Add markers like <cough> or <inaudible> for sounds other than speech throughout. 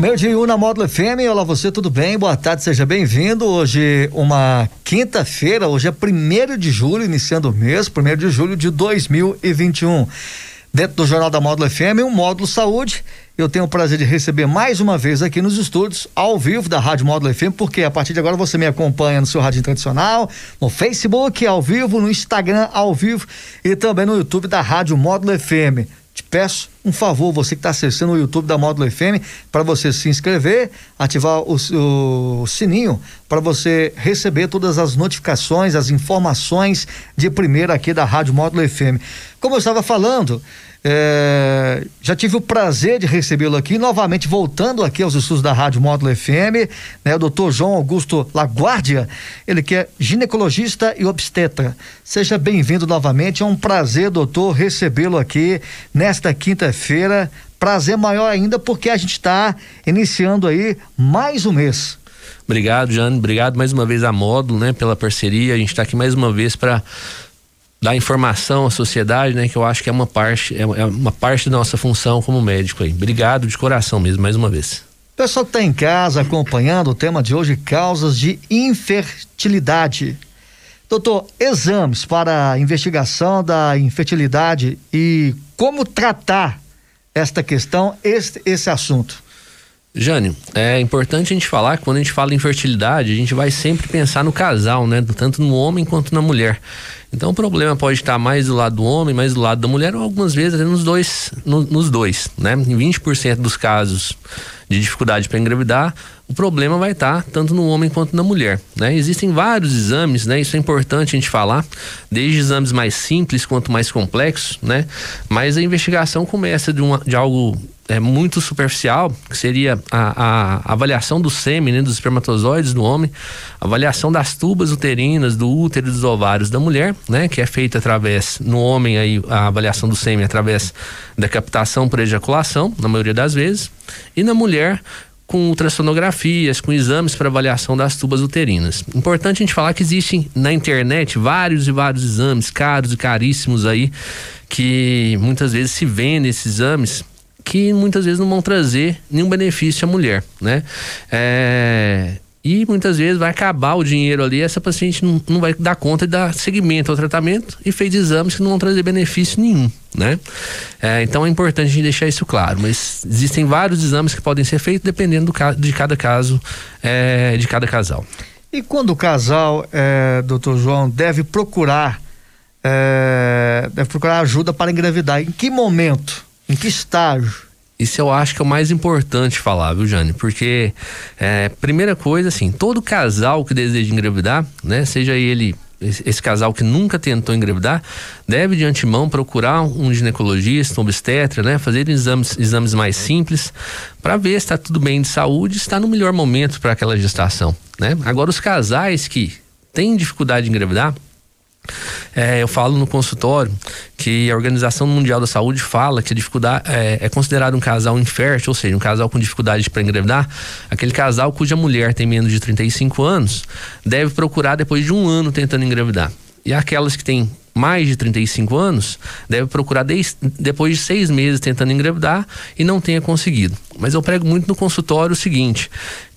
Meio dia um na Módulo FM, olá você, tudo bem? Boa tarde, seja bem-vindo. Hoje, uma quinta-feira, hoje é primeiro de julho, iniciando o mês, primeiro de julho de 2021. Dentro do Jornal da Módulo FM, um Módulo Saúde. Eu tenho o prazer de receber mais uma vez aqui nos estúdios, ao vivo da Rádio Módulo FM, porque a partir de agora você me acompanha no seu rádio tradicional, no Facebook ao vivo, no Instagram ao vivo e também no YouTube da Rádio Módulo FM te peço um favor, você que está acessando o YouTube da Módulo FM, para você se inscrever, ativar o, o sininho para você receber todas as notificações, as informações de primeira aqui da Rádio Módulo FM. Como eu estava falando, é, já tive o prazer de recebê-lo aqui, novamente voltando aqui aos estudos da Rádio Módulo FM, né? O doutor João Augusto Laguardia, ele que é ginecologista e obstetra. Seja bem-vindo novamente, é um prazer, doutor, recebê-lo aqui nesta quinta-feira. Prazer maior ainda porque a gente está iniciando aí mais um mês. Obrigado, Jane. Obrigado mais uma vez a Módulo, né, pela parceria. A gente está aqui mais uma vez para dar informação à sociedade, né? Que eu acho que é uma parte, é, é uma parte da nossa função como médico aí. Obrigado de coração mesmo, mais uma vez. Pessoal que está em casa acompanhando o tema de hoje, causas de infertilidade. Doutor, exames para investigação da infertilidade e como tratar esta questão, este, esse assunto. Jânio, é importante a gente falar que quando a gente fala em fertilidade, a gente vai sempre pensar no casal, né? Tanto no homem quanto na mulher. Então o problema pode estar mais do lado do homem, mais do lado da mulher, ou algumas vezes nos dois, no, nos dois, né? Em 20% dos casos de dificuldade para engravidar, o problema vai estar tanto no homem quanto na mulher, né? Existem vários exames, né? Isso é importante a gente falar, desde exames mais simples quanto mais complexos, né? Mas a investigação começa de, uma, de algo é, muito superficial, que seria a, a avaliação do sêmen, né, dos espermatozoides do homem, avaliação das tubas uterinas, do útero e dos ovários da mulher, né, que é feita através, no homem aí, a avaliação do sêmen através da captação por ejaculação, na maioria das vezes, e na mulher com ultrassonografias, com exames para avaliação das tubas uterinas. Importante a gente falar que existem na internet vários e vários exames caros e caríssimos aí que muitas vezes se vendem esses exames que muitas vezes não vão trazer nenhum benefício à mulher, né? É, e muitas vezes vai acabar o dinheiro ali, essa paciente não, não vai dar conta de dar seguimento ao tratamento e fez exames que não vão trazer benefício nenhum, né? É, então é importante a gente deixar isso claro, mas existem vários exames que podem ser feitos dependendo do, de cada caso, é, de cada casal. E quando o casal, é, doutor João, deve procurar, é, deve procurar ajuda para engravidar? Em que momento? Em que estágio? Isso eu acho que é o mais importante falar, viu, Jane? Porque, é, primeira coisa, assim, todo casal que deseja engravidar, né, seja ele esse casal que nunca tentou engravidar deve de antemão procurar um ginecologista, um obstetra, né, fazer exames, exames mais simples para ver se está tudo bem de saúde, está no melhor momento para aquela gestação, né? Agora os casais que têm dificuldade de engravidar, é, eu falo no consultório que a Organização Mundial da Saúde fala que a dificuldade é, é considerado um casal infértil, ou seja, um casal com dificuldade para engravidar, aquele casal cuja mulher tem menos de 35 anos deve procurar depois de um ano tentando engravidar. E aquelas que têm mais de 35 anos deve procurar de, depois de seis meses tentando engravidar e não tenha conseguido. Mas eu prego muito no consultório o seguinte: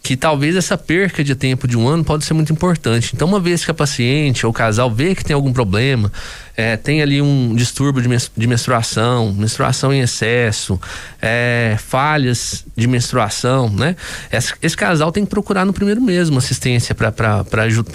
que talvez essa perca de tempo de um ano pode ser muito importante. Então, uma vez que a paciente ou o casal vê que tem algum problema, é, tem ali um distúrbio de, menstruação, menstruação em excesso, é, falhas de menstruação, né? Esse, esse, casal tem que procurar no primeiro mês uma assistência para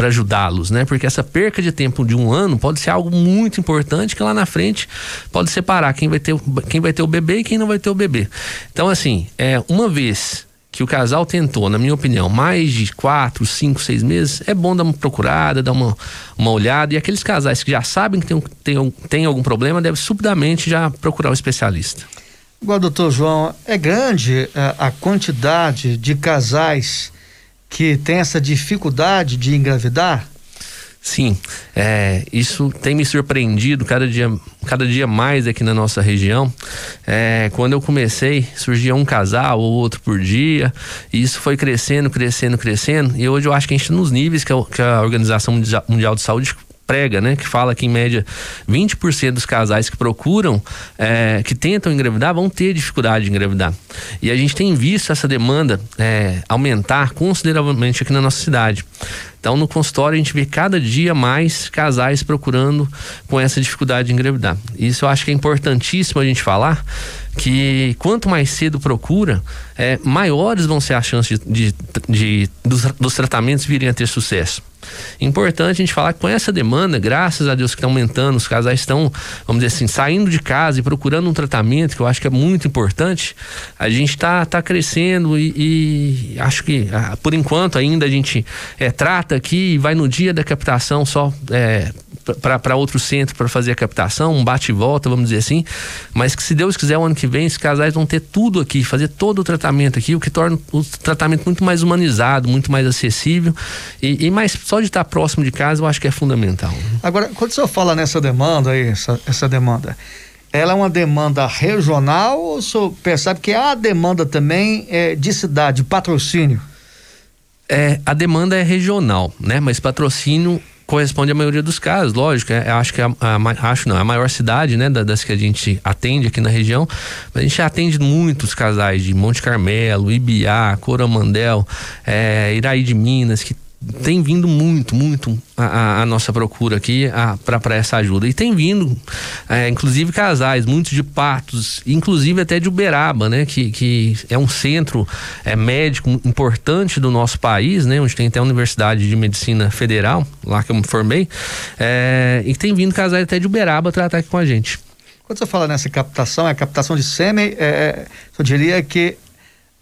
ajudá-los, né? Porque essa perca de tempo de um ano pode ser algo muito importante que lá na frente pode separar quem vai ter, quem vai ter o bebê e quem não vai ter o bebê. Então, assim, é, uma vez que o casal tentou, na minha opinião, mais de quatro, cinco, seis meses, é bom dar uma procurada, dar uma, uma olhada. E aqueles casais que já sabem que tem, tem, tem algum problema, devem subidamente já procurar um especialista. Agora, doutor João, é grande a, é, a quantidade de casais que tem essa dificuldade de engravidar? Sim, é, isso tem me surpreendido cada dia, cada dia mais aqui na nossa região. É, quando eu comecei, surgia um casal ou outro por dia, e isso foi crescendo, crescendo, crescendo. E hoje eu acho que a gente, nos níveis que a, que a Organização Mundial de Saúde prega, né? Que fala que em média 20% dos casais que procuram, é, que tentam engravidar, vão ter dificuldade de engravidar. E a gente tem visto essa demanda é, aumentar consideravelmente aqui na nossa cidade. Então, no consultório, a gente vê cada dia mais casais procurando com essa dificuldade de engravidar. Isso eu acho que é importantíssimo a gente falar, que quanto mais cedo procura, é, maiores vão ser as chances de, de, de dos, dos tratamentos virem a ter sucesso. Importante a gente falar que com essa demanda, graças a Deus que está aumentando, os casais estão, vamos dizer assim, saindo de casa e procurando um tratamento, que eu acho que é muito importante, a gente está tá crescendo e, e, acho que, ah, por enquanto, ainda a gente é, trata aqui e vai no dia da captação só é, para outro centro para fazer a captação, um bate e volta, vamos dizer assim, mas que se Deus quiser, o ano que vem, esses casais vão ter tudo aqui, fazer todo o tratamento aqui, o que torna o tratamento muito mais humanizado, muito mais acessível e, e mais só de estar próximo de casa eu acho que é fundamental. Agora, quando o senhor fala nessa demanda aí, essa, essa demanda, ela é uma demanda regional ou o senhor percebe que há demanda também é, de cidade, de patrocínio? É, a demanda é regional, né? Mas patrocínio corresponde à maioria dos casos, lógico. É, acho que é a, a, acho não, é a maior cidade, né, das que a gente atende aqui na região. A gente atende muitos casais de Monte Carmelo, Ibiá, Coromandel, é, Iraí de Minas, que tem vindo muito, muito a, a nossa procura aqui para essa ajuda. E tem vindo, é, inclusive, casais, muitos de Patos, inclusive até de Uberaba, né? Que, que é um centro é, médico importante do nosso país, né? Onde tem até a Universidade de Medicina Federal, lá que eu me formei. É, e tem vindo casais até de Uberaba tratar aqui com a gente. Quando você fala nessa captação, é a captação de sêmen, é, eu diria que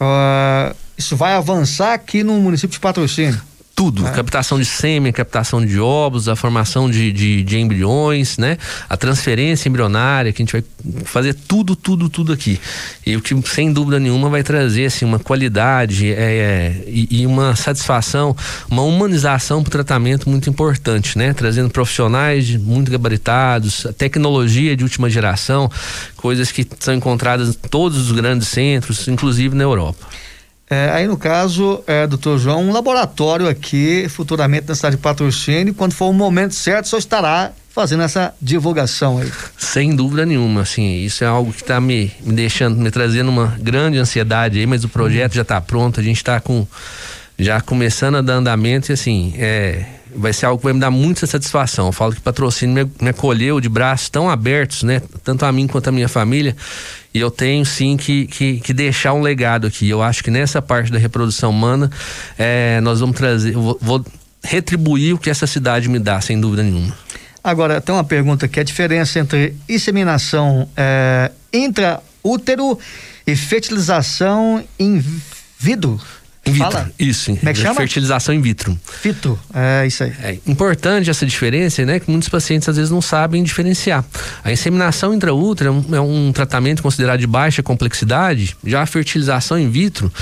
uh, isso vai avançar aqui no município de patrocínio tudo, é. captação de sêmen, captação de ovos, a formação de, de, de, embriões, né? A transferência embrionária, que a gente vai fazer tudo, tudo, tudo aqui. E o que, sem dúvida nenhuma, vai trazer assim, uma qualidade é, é, e, e, uma satisfação, uma humanização para o tratamento muito importante, né? Trazendo profissionais muito gabaritados, tecnologia de última geração, coisas que são encontradas em todos os grandes centros, inclusive na Europa. É, aí no caso, é, doutor João, um laboratório aqui, futuramente na cidade de patrocínio, quando for o momento certo, só estará fazendo essa divulgação aí. Sem dúvida nenhuma, assim, isso é algo que está me, me deixando, me trazendo uma grande ansiedade aí, mas o projeto já está pronto, a gente está com, já começando a dar andamento e assim, é, vai ser algo que vai me dar muita satisfação. Eu falo que o patrocínio me, me acolheu de braços tão abertos, né? Tanto a mim quanto a minha família. E eu tenho sim que, que, que, deixar um legado aqui. Eu acho que nessa parte da reprodução humana, é, nós vamos trazer, vou, vou, retribuir o que essa cidade me dá, sem dúvida nenhuma. Agora, tem uma pergunta que é a diferença entre inseminação é, intraútero e fertilização in vitro. In vitro, Fala. isso. Como é que chama? Fertilização in vitro. Fito, é isso aí. É importante essa diferença, né? Que muitos pacientes às vezes não sabem diferenciar. A inseminação intraútero é um, é um tratamento considerado de baixa complexidade. Já a fertilização in vitro,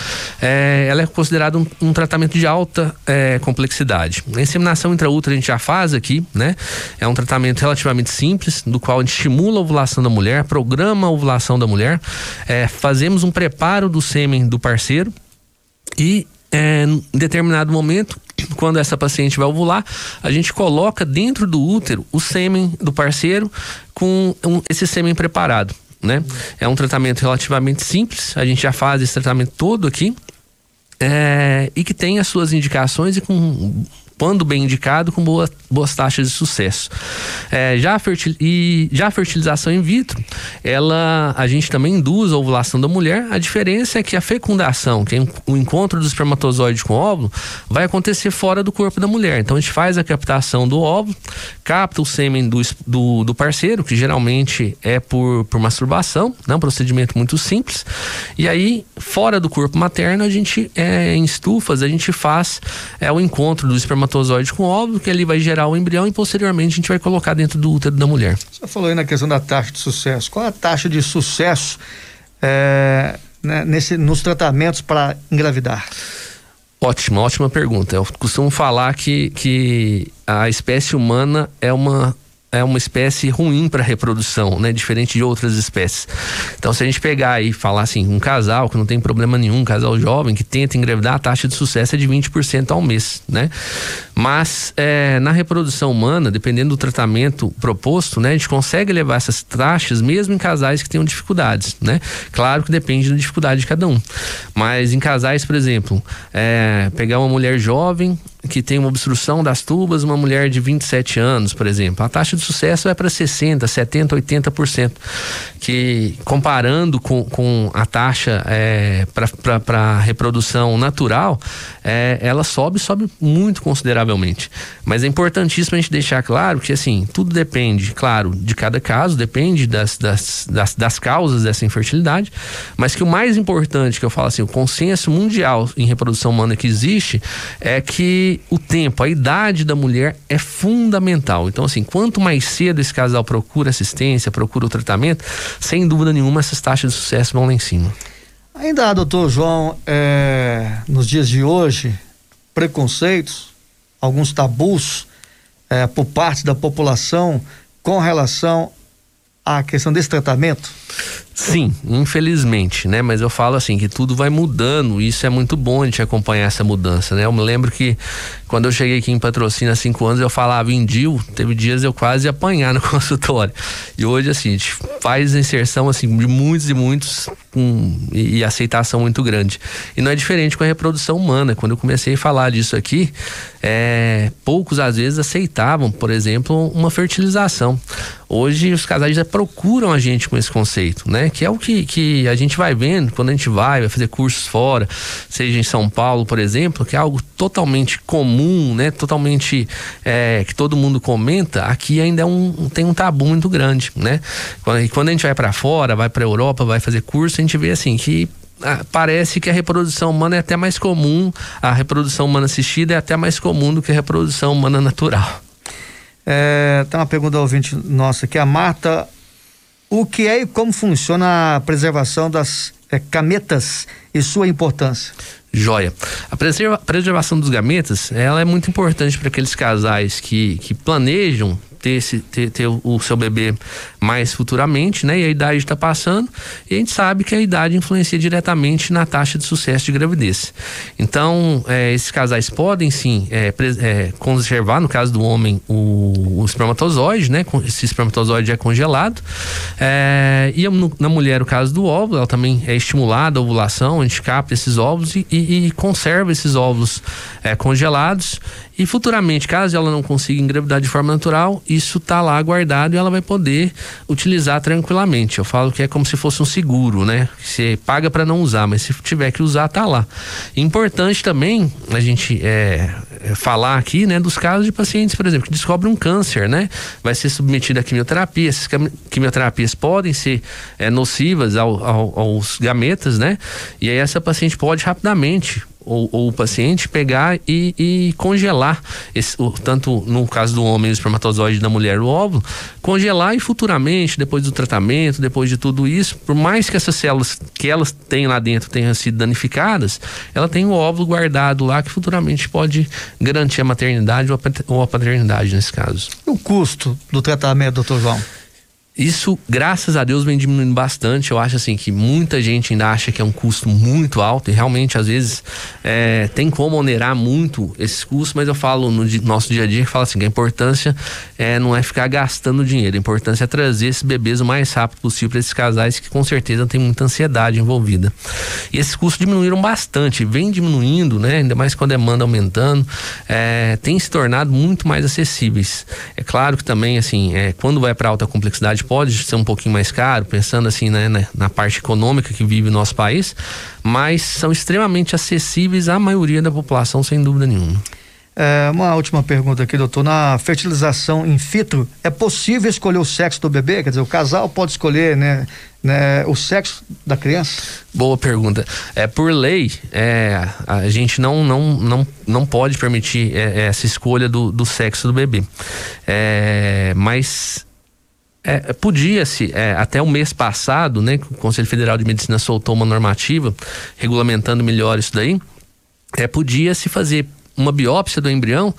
é, ela é considerada um, um tratamento de alta é, complexidade. A inseminação intraútero a gente já faz aqui, né? É um tratamento relativamente simples, do qual a gente estimula a ovulação da mulher, programa a ovulação da mulher, é, fazemos um preparo do sêmen do parceiro, e é, em determinado momento, quando essa paciente vai ovular, a gente coloca dentro do útero o sêmen do parceiro com um, esse sêmen preparado. Né? É um tratamento relativamente simples, a gente já faz esse tratamento todo aqui. É, e que tem as suas indicações e com quando bem indicado, com boa, boas taxas de sucesso. É, já, a e, já a fertilização in vitro, ela, a gente também induz a ovulação da mulher. A diferença é que a fecundação, que é o encontro do espermatozoide com o óvulo, vai acontecer fora do corpo da mulher. Então a gente faz a captação do óvulo, capta o sêmen do, do, do parceiro, que geralmente é por, por masturbação, né? um procedimento muito simples. E aí, fora do corpo materno, a gente, é, em estufas, a gente faz é, o encontro do espermatozoide espermatozoide com óvulo, que ali vai gerar o embrião e posteriormente a gente vai colocar dentro do útero da mulher. Você falou aí na questão da taxa de sucesso. Qual a taxa de sucesso é, né, nesse, nos tratamentos para engravidar? Ótima, ótima pergunta. Eu costumo falar que, que a espécie humana é uma é uma espécie ruim para reprodução, né? Diferente de outras espécies. Então, se a gente pegar e falar assim, um casal que não tem problema nenhum, um casal jovem que tenta engravidar, a taxa de sucesso é de 20% ao mês, né? Mas é, na reprodução humana, dependendo do tratamento proposto, né? A gente consegue levar essas taxas mesmo em casais que tenham dificuldades, né? Claro que depende da dificuldade de cada um. Mas em casais, por exemplo, é, pegar uma mulher jovem, que tem uma obstrução das tubas, uma mulher de 27 anos, por exemplo, a taxa de sucesso é para 60, 70, 80%, que comparando com, com a taxa é, para reprodução natural, é, ela sobe, sobe muito consideravelmente. Mas é importantíssimo a gente deixar claro que assim, tudo depende, claro, de cada caso, depende das, das, das, das causas dessa infertilidade, mas que o mais importante que eu falo assim, o consenso mundial em reprodução humana que existe é que o tempo, a idade da mulher é fundamental. Então, assim, quanto mais cedo esse casal procura assistência, procura o tratamento, sem dúvida nenhuma, essas taxas de sucesso vão lá em cima. Ainda doutor João, é, nos dias de hoje, preconceitos, alguns tabus é, por parte da população com relação à questão desse tratamento? Sim, infelizmente, né? Mas eu falo assim que tudo vai mudando, e isso é muito bom a gente acompanhar essa mudança, né? Eu me lembro que quando eu cheguei aqui em patrocínio há cinco anos, eu falava em DIL, teve dias eu quase apanhar no <laughs> consultório. E hoje, assim, a gente faz inserção assim de muitos e muitos com, e, e aceitação muito grande. E não é diferente com a reprodução humana. Quando eu comecei a falar disso aqui, é, poucos às vezes aceitavam, por exemplo, uma fertilização. Hoje os casais já procuram a gente com esse conceito, né? Que é o que, que a gente vai vendo quando a gente vai, vai fazer cursos fora, seja em São Paulo, por exemplo, que é algo totalmente comum, né? Totalmente é, que todo mundo comenta, aqui ainda é um, tem um tabu muito grande, né? Quando, quando a gente vai para fora, vai para Europa, vai fazer curso, gente vê assim que ah, parece que a reprodução humana é até mais comum, a reprodução humana assistida é até mais comum do que a reprodução humana natural. É, tem uma pergunta ouvinte nossa aqui, a Marta o que é e como funciona a preservação das é, gametas e sua importância? Joia. A preservação dos gametas, ela é muito importante para aqueles casais que, que planejam ter, esse, ter, ter o, seu bebê mais futuramente, né? E a idade está passando, e a gente sabe que a idade influencia diretamente na taxa de sucesso de gravidez. Então, é, esses casais podem sim é, é, conservar, no caso do homem, o, o, espermatozoide, né? Esse espermatozoide é congelado. É, e no, na mulher, o caso do óvulo, ela também é estimulada a ovulação, a gente capta esses óvulos e, e, e conserva esses óvulos é, congelados e futuramente, caso ela não consiga engravidar de forma natural, isso está lá guardado e ela vai poder utilizar tranquilamente. Eu falo que é como se fosse um seguro, né? Você paga para não usar, mas se tiver que usar, tá lá. Importante também a gente é, é, falar aqui, né, dos casos de pacientes, por exemplo, que descobrem um câncer, né? Vai ser submetido à quimioterapia. Essas quimioterapias podem ser é, nocivas ao, ao, aos gametas, né? E aí essa paciente pode rapidamente ou, ou o paciente pegar e, e congelar, esse, o, tanto no caso do homem o espermatozoide da mulher o óvulo, congelar e futuramente, depois do tratamento, depois de tudo isso, por mais que essas células que elas têm lá dentro tenham sido danificadas, ela tem o óvulo guardado lá que futuramente pode garantir a maternidade ou a paternidade nesse caso. O custo do tratamento, doutor João? Isso, graças a Deus, vem diminuindo bastante. Eu acho assim que muita gente ainda acha que é um custo muito alto e realmente às vezes é, tem como onerar muito esses custos, mas eu falo no nosso dia a dia que fala assim que a importância é, não é ficar gastando dinheiro, a importância é trazer esses bebês o mais rápido possível para esses casais que com certeza tem muita ansiedade envolvida. E esses custos diminuíram bastante, vem diminuindo, né? Ainda mais com a demanda aumentando, é, tem se tornado muito mais acessíveis. É claro que também assim, é, quando vai para alta complexidade pode ser um pouquinho mais caro, pensando assim né, na, na parte econômica que vive o nosso país, mas são extremamente acessíveis à maioria da população, sem dúvida nenhuma. É, uma última pergunta aqui, doutor. Na fertilização in vitro, é possível escolher o sexo do bebê? Quer dizer, o casal pode escolher, né, né o sexo da criança? Boa pergunta. É, por lei, é, a gente não, não, não, não pode permitir é, essa escolha do, do sexo do bebê. É, mas é, Podia-se, é, até o mês passado, né, o Conselho Federal de Medicina soltou uma normativa regulamentando melhor isso daí. é, podia se fazer uma biópsia do embrião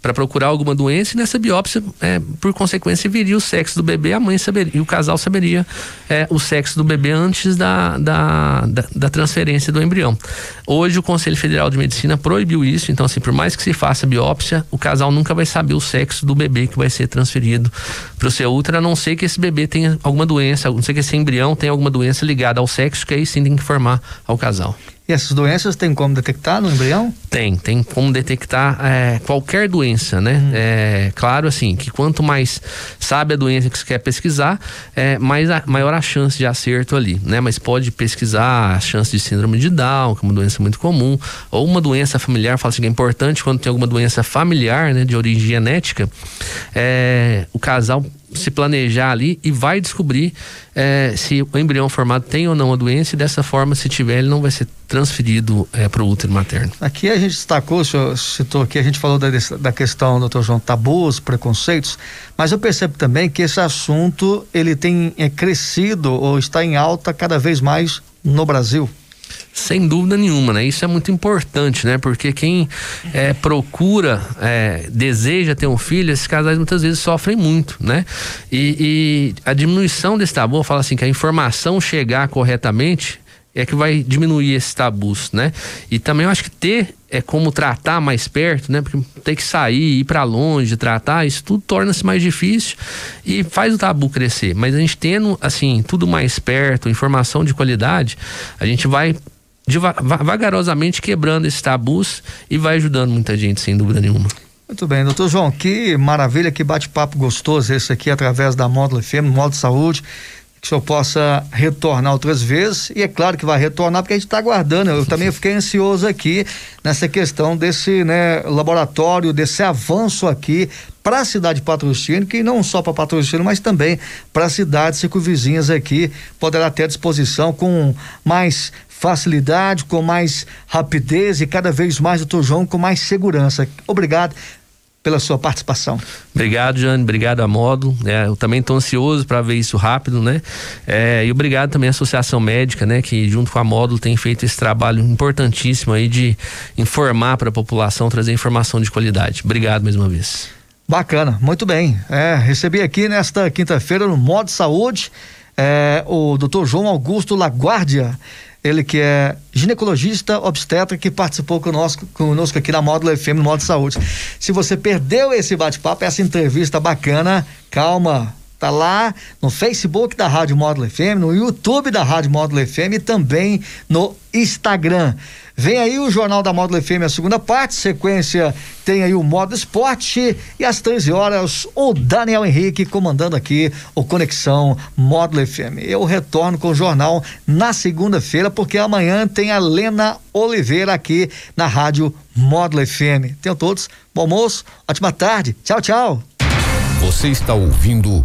para procurar alguma doença e nessa biópsia, é, por consequência, viria o sexo do bebê, a mãe saberia, e o casal saberia é, o sexo do bebê antes da, da, da, da, transferência do embrião. Hoje o Conselho Federal de Medicina proibiu isso, então assim, por mais que se faça biópsia, o casal nunca vai saber o sexo do bebê que vai ser transferido para o seu útero, a não ser que esse bebê tenha alguma doença, a não ser que esse embrião tenha alguma doença ligada ao sexo, que aí sim tem que informar ao casal. E essas doenças tem como detectar no embrião? Tem, tem como detectar é, qualquer doença, né? Hum. É, claro, assim, que quanto mais sabe a doença que você quer pesquisar, é, mais a, maior a chance de acerto ali, né? Mas pode pesquisar a chance de síndrome de Down, que é uma doença muito comum, ou uma doença familiar, fala assim que é importante quando tem alguma doença familiar, né, de origem genética, é, o casal se planejar ali e vai descobrir é, se o embrião formado tem ou não a doença e dessa forma, se tiver, ele não vai ser transferido é, para o útero materno. Aqui a gente destacou, o senhor citou aqui, a gente falou da, da questão, doutor João, tabus, preconceitos, mas eu percebo também que esse assunto ele tem é, crescido ou está em alta cada vez mais no Brasil. Sem dúvida nenhuma, né? Isso é muito importante, né? Porque quem é, procura, é, deseja ter um filho, esses casais muitas vezes sofrem muito, né? E, e a diminuição desse tabu, fala assim, que a informação chegar corretamente é que vai diminuir esses tabus, né? E também eu acho que ter é como tratar mais perto, né? Porque ter que sair, ir para longe, tratar, isso tudo torna-se mais difícil e faz o tabu crescer. Mas a gente tendo, assim, tudo mais perto, informação de qualidade, a gente vai vagarosamente quebrando esses tabus e vai ajudando muita gente, sem dúvida nenhuma. Muito bem, doutor João, que maravilha, que bate-papo gostoso esse aqui através da Módulo FM, Módulo Saúde que o senhor possa retornar outras vezes e é claro que vai retornar porque a gente está aguardando. Eu também fiquei ansioso aqui nessa questão desse né, laboratório, desse avanço aqui para a cidade de Patrocínio, que não só para Patrocínio, mas também para cidades circunvizinhas aqui, poderá ter à disposição com mais facilidade, com mais rapidez e cada vez mais, doutor João, com mais segurança. Obrigado pela sua participação. Obrigado, Jane. Obrigado a Modo. É, eu também estou ansioso para ver isso rápido, né? É, e obrigado também à Associação Médica, né? Que junto com a Módulo tem feito esse trabalho importantíssimo aí de informar para a população, trazer informação de qualidade. Obrigado mais uma vez. Bacana, muito bem. É, recebi aqui nesta quinta-feira no Modo Saúde é, o Dr. João Augusto Laguardia ele que é ginecologista obstetra que participou conosco, conosco aqui na Módulo FM no Módulo Saúde. Se você perdeu esse bate-papo, essa entrevista bacana, calma, tá lá no Facebook da Rádio Módulo FM, no YouTube da Rádio Módulo FM e também no Instagram. Vem aí o Jornal da Módulo FM, a segunda parte, sequência tem aí o Modo Esporte e às 13 horas o Daniel Henrique comandando aqui o Conexão Módulo FM. Eu retorno com o jornal na segunda-feira, porque amanhã tem a Lena Oliveira aqui na Rádio Módulo FM. Tenham todos bom almoço, ótima tarde. Tchau, tchau. Você está ouvindo